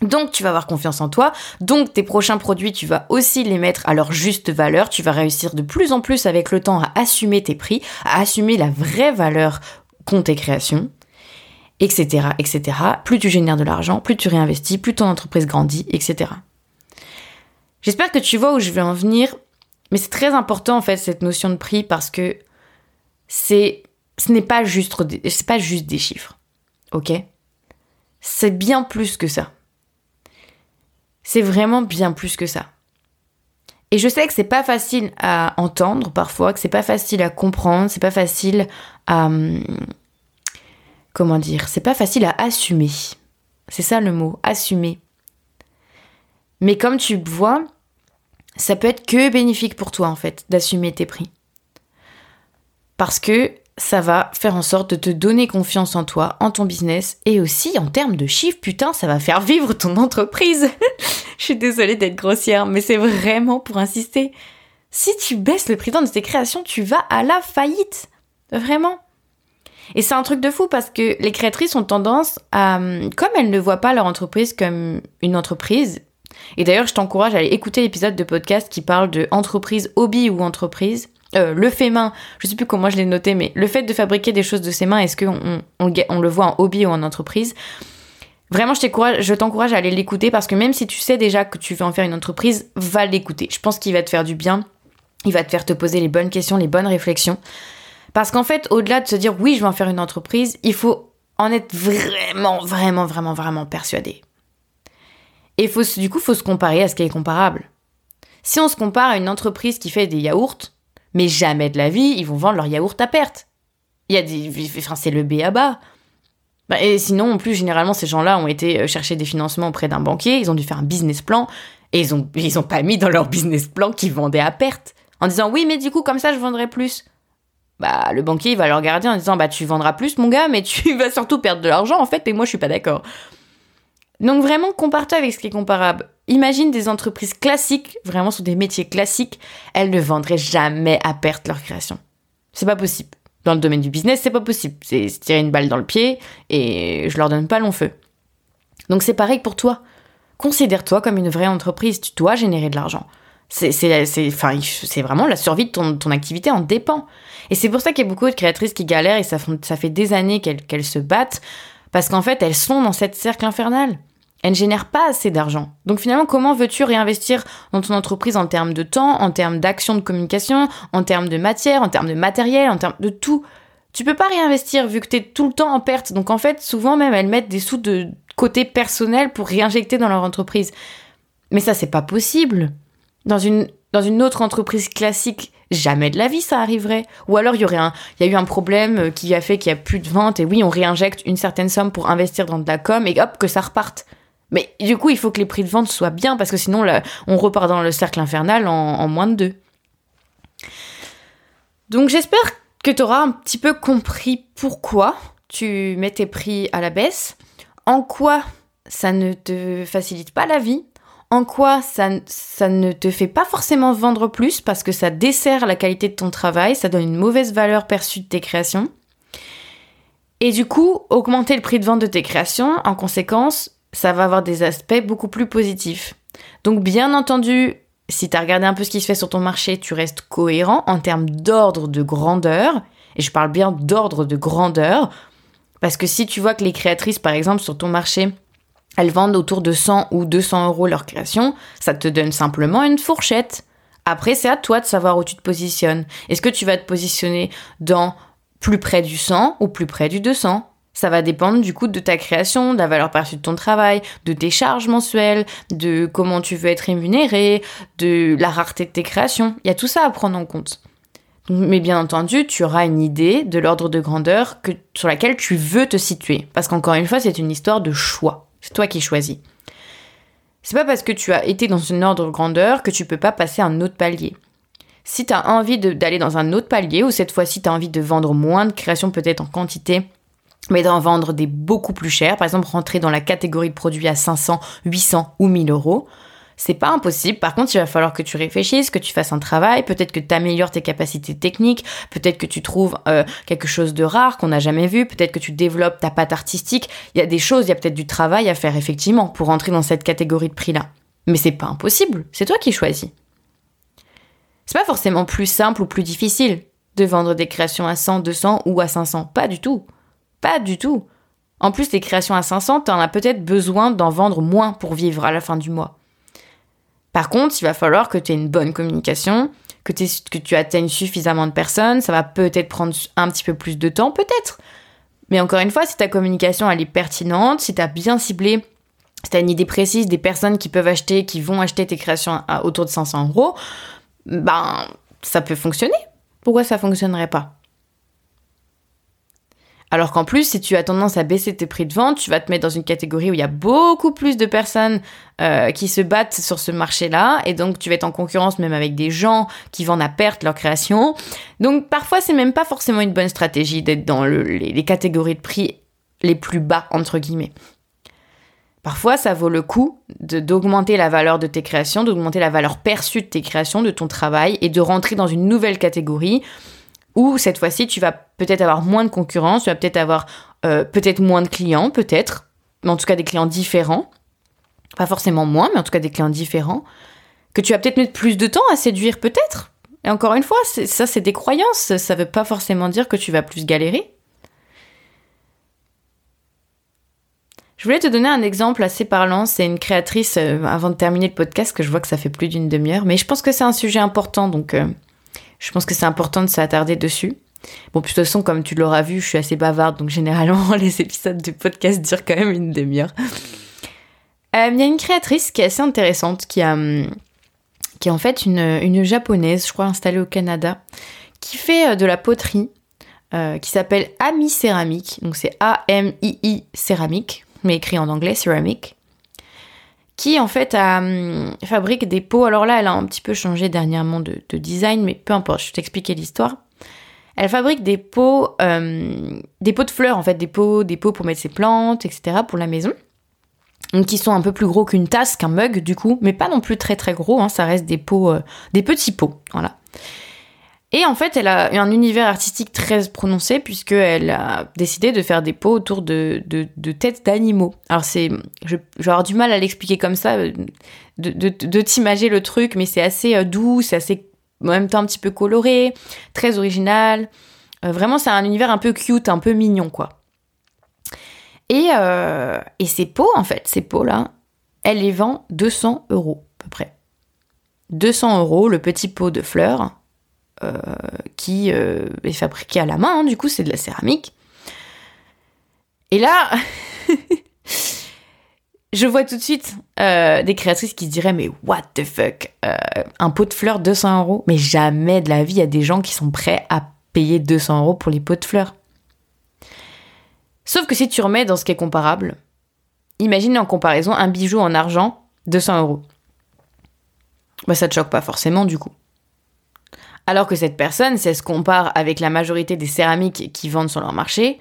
S1: donc tu vas avoir confiance en toi, donc tes prochains produits, tu vas aussi les mettre à leur juste valeur, tu vas réussir de plus en plus avec le temps à assumer tes prix, à assumer la vraie valeur qu'ont tes créations, etc., etc. Plus tu génères de l'argent, plus tu réinvestis, plus ton entreprise grandit, etc. J'espère que tu vois où je vais en venir, mais c'est très important en fait cette notion de prix parce que c'est ce n'est pas juste pas juste des chiffres. OK? C'est bien plus que ça. C'est vraiment bien plus que ça. Et je sais que c'est pas facile à entendre parfois, que c'est pas facile à comprendre, c'est pas facile à. Hum, comment dire C'est pas facile à assumer. C'est ça le mot, assumer. Mais comme tu vois, ça peut être que bénéfique pour toi en fait, d'assumer tes prix. Parce que ça va faire en sorte de te donner confiance en toi, en ton business et aussi en termes de chiffres. Putain, ça va faire vivre ton entreprise. (laughs) Je suis désolée d'être grossière, mais c'est vraiment pour insister. Si tu baisses le prix de tes créations, tu vas à la faillite. Vraiment. Et c'est un truc de fou parce que les créatrices ont tendance à, comme elles ne voient pas leur entreprise comme une entreprise, et d'ailleurs je t'encourage à aller écouter l'épisode de podcast qui parle de entreprise hobby ou entreprise, euh, le fait main, je sais plus comment je l'ai noté, mais le fait de fabriquer des choses de ses mains, est-ce qu'on on, le voit en hobby ou en entreprise? Vraiment, je t'encourage à aller l'écouter parce que même si tu sais déjà que tu veux en faire une entreprise, va l'écouter. Je pense qu'il va te faire du bien. Il va te faire te poser les bonnes questions, les bonnes réflexions. Parce qu'en fait, au-delà de se dire oui, je vais en faire une entreprise, il faut en être vraiment, vraiment, vraiment, vraiment persuadé. Et faut, du coup, il faut se comparer à ce qui est comparable. Si on se compare à une entreprise qui fait des yaourts, mais jamais de la vie, ils vont vendre leurs yaourts à perte. Il y a des, c'est le B à bas. Bah, et sinon, en plus, généralement, ces gens-là ont été euh, chercher des financements auprès d'un banquier, ils ont dû faire un business plan, et ils ont, pas mis dans leur business plan qu'ils vendaient à perte. En disant, oui, mais du coup, comme ça, je vendrai plus. Bah, le banquier, va le regarder en disant, bah, tu vendras plus, mon gars, mais tu (laughs) vas surtout perdre de l'argent, en fait, et moi, je suis pas d'accord. Donc, vraiment, compare-toi avec ce qui est comparable. Imagine des entreprises classiques, vraiment sur des métiers classiques, elles ne vendraient jamais à perte leur création. C'est pas possible. Dans le domaine du business, c'est pas possible. C'est tirer une balle dans le pied et je leur donne pas long feu. Donc c'est pareil pour toi. Considère-toi comme une vraie entreprise. Tu dois générer de l'argent. C'est vraiment la survie de ton, activité en dépend. Et c'est pour ça qu'il y a beaucoup de créatrices qui galèrent et ça, ça fait des années qu'elles se battent parce qu'en fait elles sont dans cette cercle infernal elle ne génère pas assez d'argent. Donc finalement, comment veux-tu réinvestir dans ton entreprise en termes de temps, en termes d'action de communication, en termes de matière, en termes de matériel, en termes de tout? Tu peux pas réinvestir vu que tu es tout le temps en perte. Donc en fait, souvent même, elles mettent des sous de côté personnel pour réinjecter dans leur entreprise. Mais ça, c'est pas possible. Dans une, dans une autre entreprise classique, jamais de la vie ça arriverait. Ou alors il y aurait un, y a eu un problème qui a fait qu'il y a plus de ventes et oui, on réinjecte une certaine somme pour investir dans de la com et hop, que ça reparte. Mais du coup, il faut que les prix de vente soient bien parce que sinon, on repart dans le cercle infernal en, moins de deux. Donc j'espère que tu auras un petit peu compris pourquoi tu mets tes prix à la baisse, en quoi ça ne te facilite pas la vie, en quoi ça, ça ne te fait pas forcément vendre plus parce que ça dessert la qualité de ton travail, ça donne une mauvaise valeur perçue de tes créations. Et du coup, augmenter le prix de vente de tes créations, en conséquence, ça va avoir des aspects beaucoup plus positifs. Donc bien entendu, si tu as regardé un peu ce qui se fait sur ton marché, tu restes cohérent en termes d'ordre de grandeur. Et je parle bien d'ordre de grandeur. Parce que si tu vois que les créatrices, par exemple, sur ton marché, elles vendent autour de 100 ou 200 euros leur création, ça te donne simplement une fourchette. Après, c'est à toi de savoir où tu te positionnes. Est-ce que tu vas te positionner dans plus près du 100 ou plus près du 200 ça va dépendre du coût de ta création, de la valeur perçue de ton travail, de tes charges mensuelles, de comment tu veux être rémunéré, de la rareté de tes créations. Il y a tout ça à prendre en compte. Mais bien entendu, tu auras une idée de l'ordre de grandeur sur laquelle tu veux te situer. Parce qu'encore une fois, c'est une histoire de choix. C'est toi qui choisis. C'est pas parce que tu as été dans un ordre de grandeur que tu peux pas passer à un autre palier. Si tu as envie d'aller dans un autre palier, ou cette fois-ci tu as envie de vendre moins de créations peut-être en quantité, mais d'en vendre des beaucoup plus chers, par exemple rentrer dans la catégorie de produits à 500, 800 ou 1000 euros, c'est pas impossible. Par contre, il va falloir que tu réfléchisses, que tu fasses un travail, peut-être que tu améliores tes capacités techniques, peut-être que tu trouves euh, quelque chose de rare qu'on n'a jamais vu, peut-être que tu développes ta patte artistique. Il y a des choses, il y a peut-être du travail à faire effectivement pour entrer dans cette catégorie de prix-là. Mais c'est pas impossible, c'est toi qui choisis. C'est pas forcément plus simple ou plus difficile de vendre des créations à 100, 200 ou à 500, pas du tout. Pas du tout. En plus, les créations à 500, t'en as peut-être besoin d'en vendre moins pour vivre à la fin du mois. Par contre, il va falloir que tu aies une bonne communication, que, tu atteignes suffisamment de personnes. Ça va peut-être prendre un petit peu plus de temps, peut-être. Mais encore une fois, si ta communication elle est pertinente, si tu as bien ciblé, si tu as une idée précise des personnes qui peuvent acheter, qui vont acheter tes créations à autour de 500 euros, ben ça peut fonctionner. Pourquoi ça fonctionnerait pas? Alors qu'en plus, si tu as tendance à baisser tes prix de vente, tu vas te mettre dans une catégorie où il y a beaucoup plus de personnes euh, qui se battent sur ce marché-là, et donc tu vas être en concurrence même avec des gens qui vendent à perte leur création. Donc parfois, c'est même pas forcément une bonne stratégie d'être dans les, catégories de prix les plus bas, entre guillemets. Parfois, ça vaut le coup d'augmenter la valeur de tes créations, d'augmenter la valeur perçue de tes créations, de ton travail, et de rentrer dans une nouvelle catégorie ou cette fois-ci, tu vas peut-être avoir moins de concurrence, tu vas peut-être avoir euh, peut-être moins de clients, peut-être, mais en tout cas des clients différents. Pas forcément moins, mais en tout cas des clients différents. Que tu vas peut-être mettre plus de temps à séduire, peut-être. Et encore une fois, ça c'est des croyances, ça veut pas forcément dire que tu vas plus galérer. Je voulais te donner un exemple assez parlant. C'est une créatrice, euh, avant de terminer le podcast, que je vois que ça fait plus d'une demi-heure, mais je pense que c'est un sujet important, donc euh, je pense que c'est important de s'attarder dessus. Bon, de toute façon, comme tu l'auras vu, je suis assez bavarde, donc généralement, (laughs) les épisodes du podcast durent quand même une demi-heure. Euh, il y a une créatrice qui est assez intéressante, qui, a, hum, qui est en fait une, une japonaise, je crois installée au Canada, qui fait euh, de la poterie, euh, qui s'appelle Ami Céramique. Donc c'est A-M-I-I Céramique, mais écrit en anglais, Céramique qui en fait hum, fabrique des pots. Alors là, elle a un petit peu changé dernièrement de, design, mais peu importe, je vais t'expliquer l'histoire. Elle fabrique des pots, hum, des pots de fleurs en fait, des pots, des pots pour mettre ses plantes, etc. pour la maison. Donc, qui sont un peu plus gros qu'une tasse, qu'un mug du coup, mais pas non plus très très gros. Hein, ça reste des pots, euh, des petits pots, voilà. Et en fait, elle a un univers artistique très prononcé puisqu'elle a décidé de faire des pots autour de, de, têtes d'animaux. Alors c'est, je, vais avoir du mal à l'expliquer comme ça, de, de, t'imager le truc, mais c'est assez euh, doux, c'est assez en même temps un petit peu coloré, très original. Euh, vraiment, c'est un univers un peu cute, un peu mignon, quoi. Et, euh, et ces pots, en fait, ces pots-là, elle les vend 200 euros à peu près. 200 euros le petit pot de fleurs qui euh, est fabriqué à la main, hein, du coup c'est de la céramique. Et là, (laughs) je vois tout de suite euh, des créatrices qui se diraient mais what the fuck, un pot de fleurs 200 euros, mais jamais de la vie il y a des gens qui sont prêts à payer 200 euros pour les pots de fleurs. Sauf que si tu remets dans ce qui est comparable, imagine en comparaison un bijou en argent, 200 euros. Bah, ça te choque pas forcément du coup. Alors que cette personne, si elle se compare avec la majorité des céramiques qui vendent sur leur marché,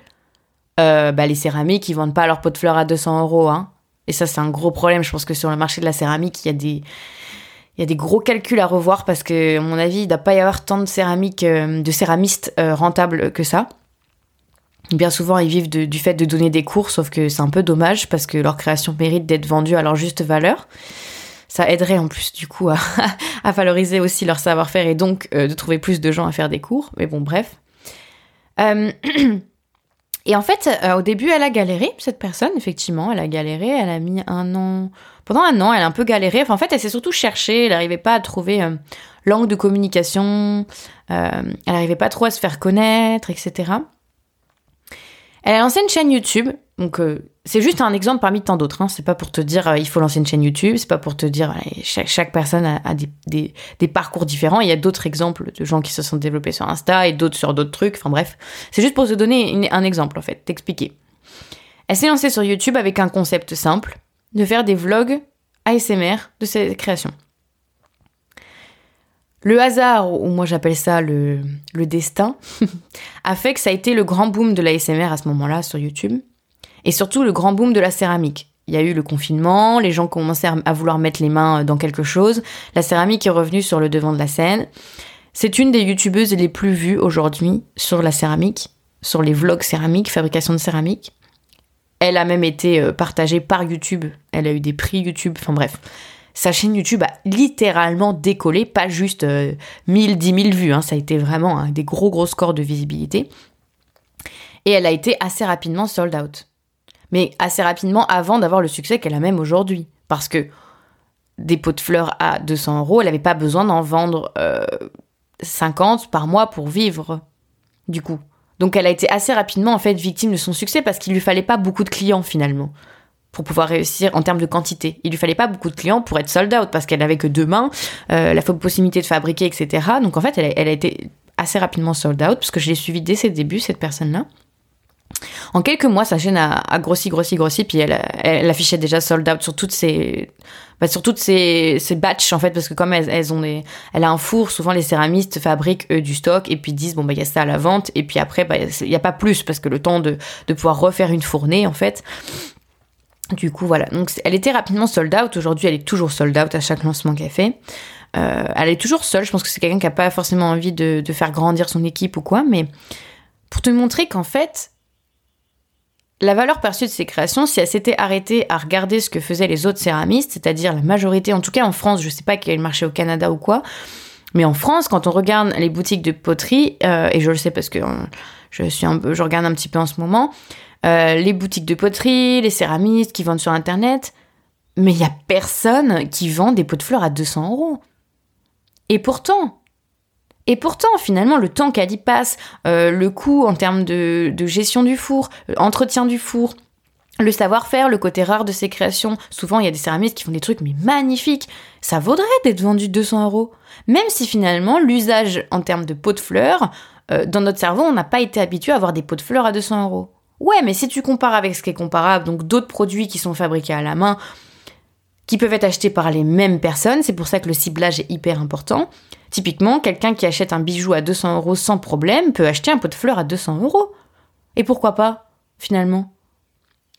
S1: euh, bah, les céramiques, ils vendent pas leur pot de fleurs à 200 euros. Hein. Et ça, c'est un gros problème. Je pense que sur le marché de la céramique, il y a des, il y a des gros calculs à revoir parce que, à mon avis, il ne doit pas y avoir tant de céramiques, euh, de céramistes euh, rentables que ça. Bien souvent, ils vivent du fait de donner des cours, sauf que c'est un peu dommage parce que leur création mérite d'être vendue à leur juste valeur. Ça aiderait en plus du coup (laughs) à, valoriser aussi leur savoir-faire et donc euh, de trouver plus de gens à faire des cours. Mais bon, bref. (clears throat) et en fait, au début, elle a galéré, cette personne, effectivement, elle a galéré, elle a mis un an, pendant un an, elle a un peu galéré. Enfin, en fait, elle s'est surtout cherchée. Elle n'arrivait pas à trouver euh, langue de communication. Euh, elle n'arrivait pas trop à se faire connaître, etc. Elle a lancé une chaîne YouTube. Donc, euh, c'est juste un exemple parmi tant d'autres. Hein. C'est pas pour te dire il faut lancer une chaîne YouTube. C'est pas pour te dire chaque, chaque, personne a, des, des, des, parcours différents. Il y a d'autres exemples de gens qui se sont développés sur Insta et d'autres sur d'autres trucs. Enfin bref, c'est juste pour te donner un exemple en fait, t'expliquer. Elle s'est lancée sur YouTube avec un concept simple de faire des vlogs ASMR de ses créations. Le hasard, ou moi j'appelle ça le, destin, (laughs) a fait que ça a été le grand boom de l'ASMR à ce moment-là sur YouTube. Et surtout le grand boom de la céramique. Il y a eu le confinement, les gens commençaient à vouloir mettre les mains dans quelque chose, la céramique est revenue sur le devant de la scène. C'est une des youtubeuses les plus vues aujourd'hui sur la céramique, sur les vlogs céramiques, fabrication de céramique. Elle a même été euh, partagée par YouTube. Elle a eu des prix YouTube. Enfin bref. Sa chaîne YouTube a littéralement décollé, pas juste 1000, 10 000 vues. Hein. Ça a été vraiment des gros, gros scores de visibilité. Et elle a été assez rapidement sold out. Mais assez rapidement avant d'avoir le succès qu'elle a même aujourd'hui. Parce que des pots de fleurs à 200 euros, elle n'avait pas besoin d'en vendre 50 euh, par mois pour vivre. Du coup. Donc elle a été assez rapidement en victime de son succès parce qu'il lui fallait pas beaucoup de clients finalement pour pouvoir réussir en termes de quantité. Il lui fallait pas beaucoup de clients pour être sold out parce qu'elle avait que deux mains, euh, la possibilité de fabriquer, etc. Donc en fait, elle a, elle a été assez rapidement sold out parce que je l'ai suivie dès ses débuts, cette personne-là. En quelques mois, sa chaîne a, grossi, grossi, grossi, puis elle, elle, affichait déjà sold out sur toutes ses, bah, sur toutes ces batchs en fait, parce que comme elles, elles, ont des, elle a un four, souvent les céramistes fabriquent eux du stock et puis disent bon bah il y a ça à la vente et puis après bah il y a pas plus parce que le temps de, de pouvoir refaire une fournée en fait. Du coup voilà, donc elle était rapidement sold out. Aujourd'hui, elle est toujours sold out à chaque lancement qu'elle fait. Euh, elle est toujours seule. Je pense que c'est quelqu'un qui a pas forcément envie de, faire grandir son équipe ou quoi, mais pour te montrer qu'en fait, la valeur perçue de ces créations, si elle s'était arrêtée à regarder ce que faisaient les autres céramistes, c'est-à-dire la majorité, en tout cas en France, je sais pas quel marché au Canada ou quoi, mais en France, quand on regarde les boutiques de poterie, euh, et je le sais parce que euh, je suis un peu, je regarde un petit peu en ce moment, euh, les boutiques de poterie, les céramistes qui vendent sur internet, mais il y a personne qui vend des pots de fleurs à 200 euros. Et pourtant, et pourtant, finalement, le temps qu'elle y passe, euh, le coût en termes de, gestion du four, euh, entretien du four, le savoir-faire, le côté rare de ses créations. Souvent, il y a des céramistes qui font des trucs mais magnifiques. Ça vaudrait d'être vendu 200 euros. Même si finalement, l'usage en termes de pots de fleurs, dans notre cerveau, on n'a pas été habitué à avoir des pots de fleurs à 200 euros. Ouais, mais si tu compares avec ce qui est comparable, donc d'autres produits qui sont fabriqués à la main, qui peuvent être achetés par les mêmes personnes, c'est pour ça que le ciblage est hyper important. Typiquement, quelqu'un qui achète un bijou à 200 euros sans problème peut acheter un pot de fleurs à 200 euros. Et pourquoi pas, finalement?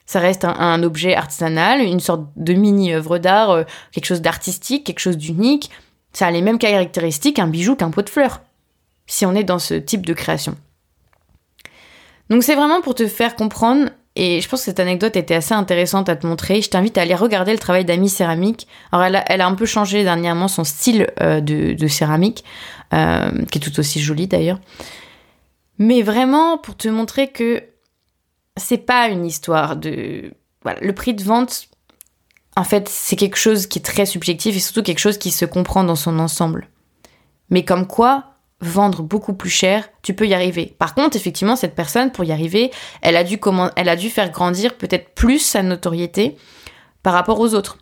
S1: Ça reste un, objet artisanal, une sorte de mini-œuvre d'art, euh, quelque chose d'artistique, quelque chose d'unique. Ça a les mêmes caractéristiques un bijou qu'un pot de fleurs, si on est dans ce type de création. Donc c'est vraiment pour te faire comprendre et je pense que cette anecdote était assez intéressante à te montrer. Je t'invite à aller regarder le travail d'Ami Céramique. Alors elle a, un peu changé dernièrement son style euh, de, céramique, euh, qui est tout aussi joli d'ailleurs. Mais vraiment pour te montrer que c'est pas une histoire de... Voilà, le prix de vente, en fait, c'est quelque chose qui est très subjectif et surtout quelque chose qui se comprend dans son ensemble. Mais comme quoi, vendre beaucoup plus cher, tu peux y arriver. Par contre, effectivement, cette personne, pour y arriver, elle a dû, faire grandir peut-être plus sa notoriété par rapport aux autres.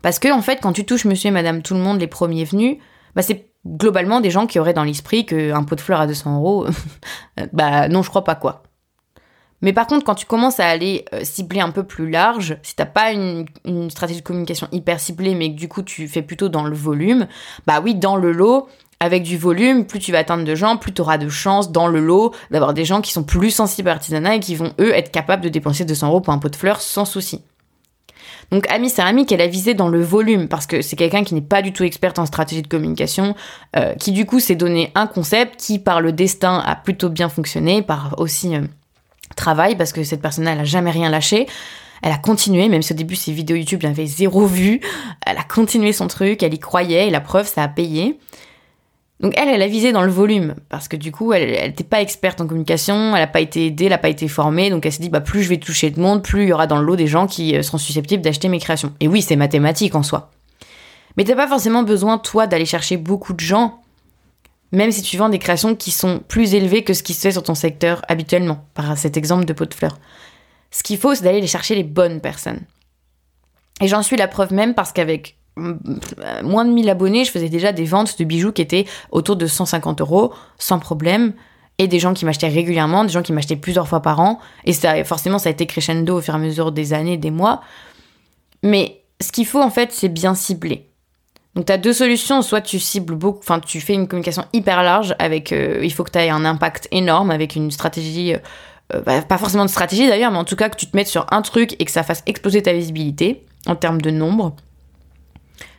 S1: Parce que, en fait, quand tu touches monsieur et madame tout le monde, les premiers venus, bah, c'est globalement des gens qui auraient dans l'esprit qu'un pot de fleurs à 200 euros, (laughs) bah non, je crois pas quoi. Mais par contre, quand tu commences à aller euh, cibler un peu plus large, si t'as pas une, stratégie de communication hyper ciblée, mais que du coup tu fais plutôt dans le volume, bah oui, dans le lot, avec du volume, plus tu vas atteindre de gens, plus tu auras de chances dans le lot d'avoir des gens qui sont plus sensibles à l'artisanat et qui vont, eux, être capables de dépenser 200 euros pour un pot de fleurs sans souci. Donc Ami Céramique, elle a visé dans le volume parce que c'est quelqu'un qui n'est pas du tout experte en stratégie de communication, euh, qui du coup s'est donné un concept qui par le destin a plutôt bien fonctionné, par aussi euh, travail parce que cette personne elle a jamais rien lâché. Elle a continué, même si au début ses vidéos YouTube, avait zéro vue. Elle a continué son truc, elle y croyait, et la preuve, ça a payé. Donc elle, elle a visé dans le volume, parce que du coup, elle n'était pas experte en communication, elle n'a pas été aidée, elle n'a pas été formée, donc elle s'est dit, bah plus je vais toucher de monde, plus il y aura dans le lot des gens qui euh, seront susceptibles d'acheter mes créations. Et oui, c'est mathématique en soi. Mais t'as pas forcément besoin, toi, d'aller chercher beaucoup de gens même si tu vends des créations qui sont plus élevées que ce qui se fait sur ton secteur habituellement, par cet exemple de pot de fleurs. Ce qu'il faut, c'est d'aller les chercher les bonnes personnes. Et j'en suis la preuve même parce qu'avec moins de 1000 abonnés, je faisais déjà des ventes de bijoux qui étaient autour de 150 euros, sans problème. Et des gens qui m'achetaient régulièrement, des gens qui m'achetaient plusieurs fois par an. Et ça, forcément, ça a été crescendo au fur et à mesure des années, des mois. Mais ce qu'il faut, en fait, c'est bien cibler. Donc tu as deux solutions, soit tu cibles beaucoup, enfin tu fais une communication hyper large avec, euh, il faut que tu aies un impact énorme avec une stratégie, euh, bah, pas forcément de stratégie d'ailleurs, mais en tout cas que tu te mettes sur un truc et que ça fasse exploser ta visibilité en termes de nombre.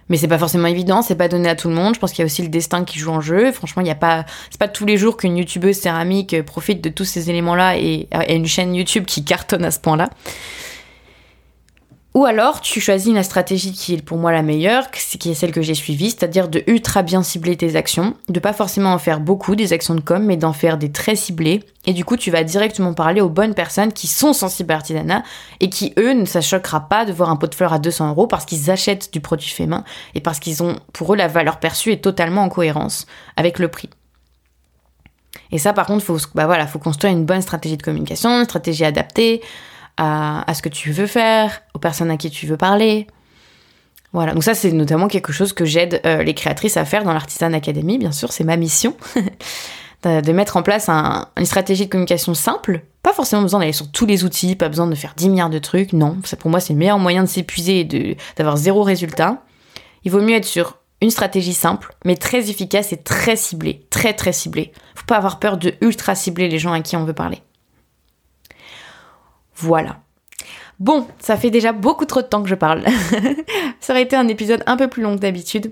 S1: Mais c'est pas forcément évident, c'est pas donné à tout le monde. Je pense qu'il y a aussi le destin qui joue en jeu. Franchement, il y a pas, c'est pas tous les jours qu'une youtubeuse céramique profite de tous ces éléments-là et a une chaîne YouTube qui cartonne à ce point-là. Ou alors, tu choisis une stratégie qui est pour moi la meilleure, qui est celle que j'ai suivie, c'est-à-dire de ultra bien cibler tes actions, de pas forcément en faire beaucoup des actions de com, mais d'en faire des très ciblées. Et du coup, tu vas directement parler aux bonnes personnes qui sont sensibles à l'artisanat et qui, eux, ne ça choquera pas de voir un pot de fleurs à 200 euros parce qu'ils achètent du produit fait main et parce qu'ils ont, pour eux, la valeur perçue est totalement en cohérence avec le prix. Et ça, par contre, faut, bah voilà, faut construire une bonne stratégie de communication, une stratégie adaptée, à, ce que tu veux faire, aux personnes à qui tu veux parler. Voilà, donc ça c'est notamment quelque chose que j'aide euh, les créatrices à faire dans l'Artisan Academy, bien sûr, c'est ma mission. (laughs) de mettre en place une stratégie de communication simple. Pas forcément besoin d'aller sur tous les outils, pas besoin de faire 10 milliards de trucs, non. Ça, pour moi, c'est le meilleur moyen de s'épuiser et d'avoir zéro résultat. Il vaut mieux être sur une stratégie simple, mais très efficace et très ciblée. Très, très ciblée. Faut pas avoir peur de ultra cibler les gens à qui on veut parler. Voilà. Bon, ça fait déjà beaucoup trop de temps que je parle. (laughs) ça aurait été un épisode un peu plus long que d'habitude.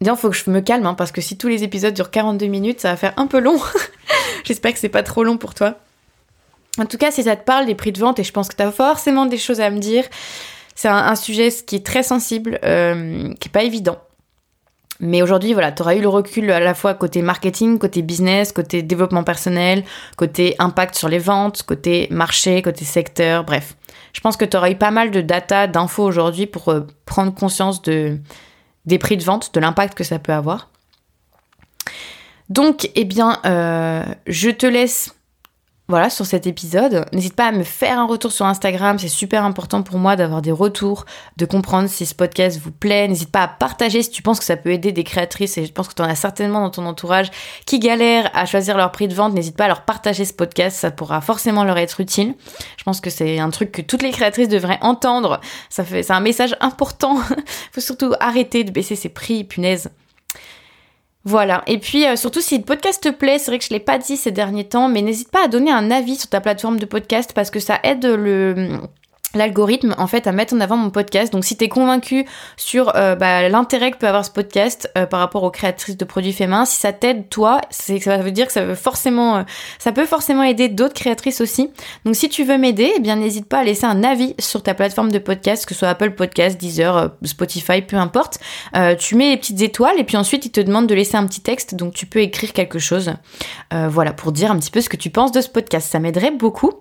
S1: il faut que je me calme, hein, parce que si tous les épisodes durent 42 minutes, ça va faire un peu long. (laughs) J'espère que c'est pas trop long pour toi. En tout cas, si ça te parle des prix de vente, et je pense que tu as forcément des choses à me dire, c'est un, sujet qui est très sensible, euh, qui est pas évident. Mais aujourd'hui, voilà, tu auras eu le recul à la fois côté marketing, côté business, côté développement personnel, côté impact sur les ventes, côté marché, côté secteur, bref. Je pense que tu auras eu pas mal de data, d'infos aujourd'hui pour euh, prendre conscience de, des prix de vente, de l'impact que ça peut avoir. Donc, eh bien, euh, je te laisse voilà sur cet épisode. N'hésite pas à me faire un retour sur Instagram, c'est super important pour moi d'avoir des retours, de comprendre si ce podcast vous plaît. N'hésite pas à partager si tu penses que ça peut aider des créatrices et je pense que tu en as certainement dans ton entourage qui galèrent à choisir leur prix de vente. N'hésite pas à leur partager ce podcast, ça pourra forcément leur être utile. Je pense que c'est un truc que toutes les créatrices devraient entendre. Ça fait c'est un message important. (laughs) Faut surtout arrêter de baisser ses prix, punaise. Voilà. Et puis euh, surtout si le podcast te plaît, c'est vrai que je l'ai pas dit ces derniers temps, mais n'hésite pas à donner un avis sur ta plateforme de podcast parce que ça aide le l'algorithme en fait à mettre en avant mon podcast. Donc si tu es convaincu sur euh, bah, l'intérêt que peut avoir ce podcast euh, par rapport aux créatrices de produits féminins, si ça t'aide toi, ça veut dire que ça forcément euh, ça peut forcément aider d'autres créatrices aussi. Donc si tu veux m'aider, eh bien n'hésite pas à laisser un avis sur ta plateforme de podcast, que ce soit Apple Podcast, Deezer, Spotify, peu importe. tu mets les petites étoiles et puis ensuite il te demande de laisser un petit texte, donc tu peux écrire quelque chose, voilà pour dire un petit peu ce que tu penses de ce podcast. Ça m'aiderait beaucoup.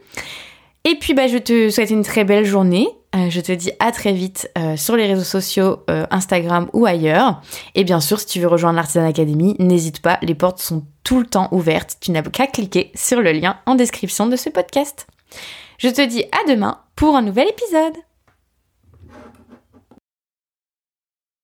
S1: Et puis bah, je te souhaite une très belle journée. Euh, je te dis à très vite euh, sur les réseaux sociaux, euh, Instagram ou ailleurs. Et bien sûr, si tu veux rejoindre l'Artisan Academy, n'hésite pas, les portes sont tout le temps ouvertes. Tu n'as qu'à cliquer sur le lien en description de ce podcast. Je te dis à demain pour un nouvel épisode.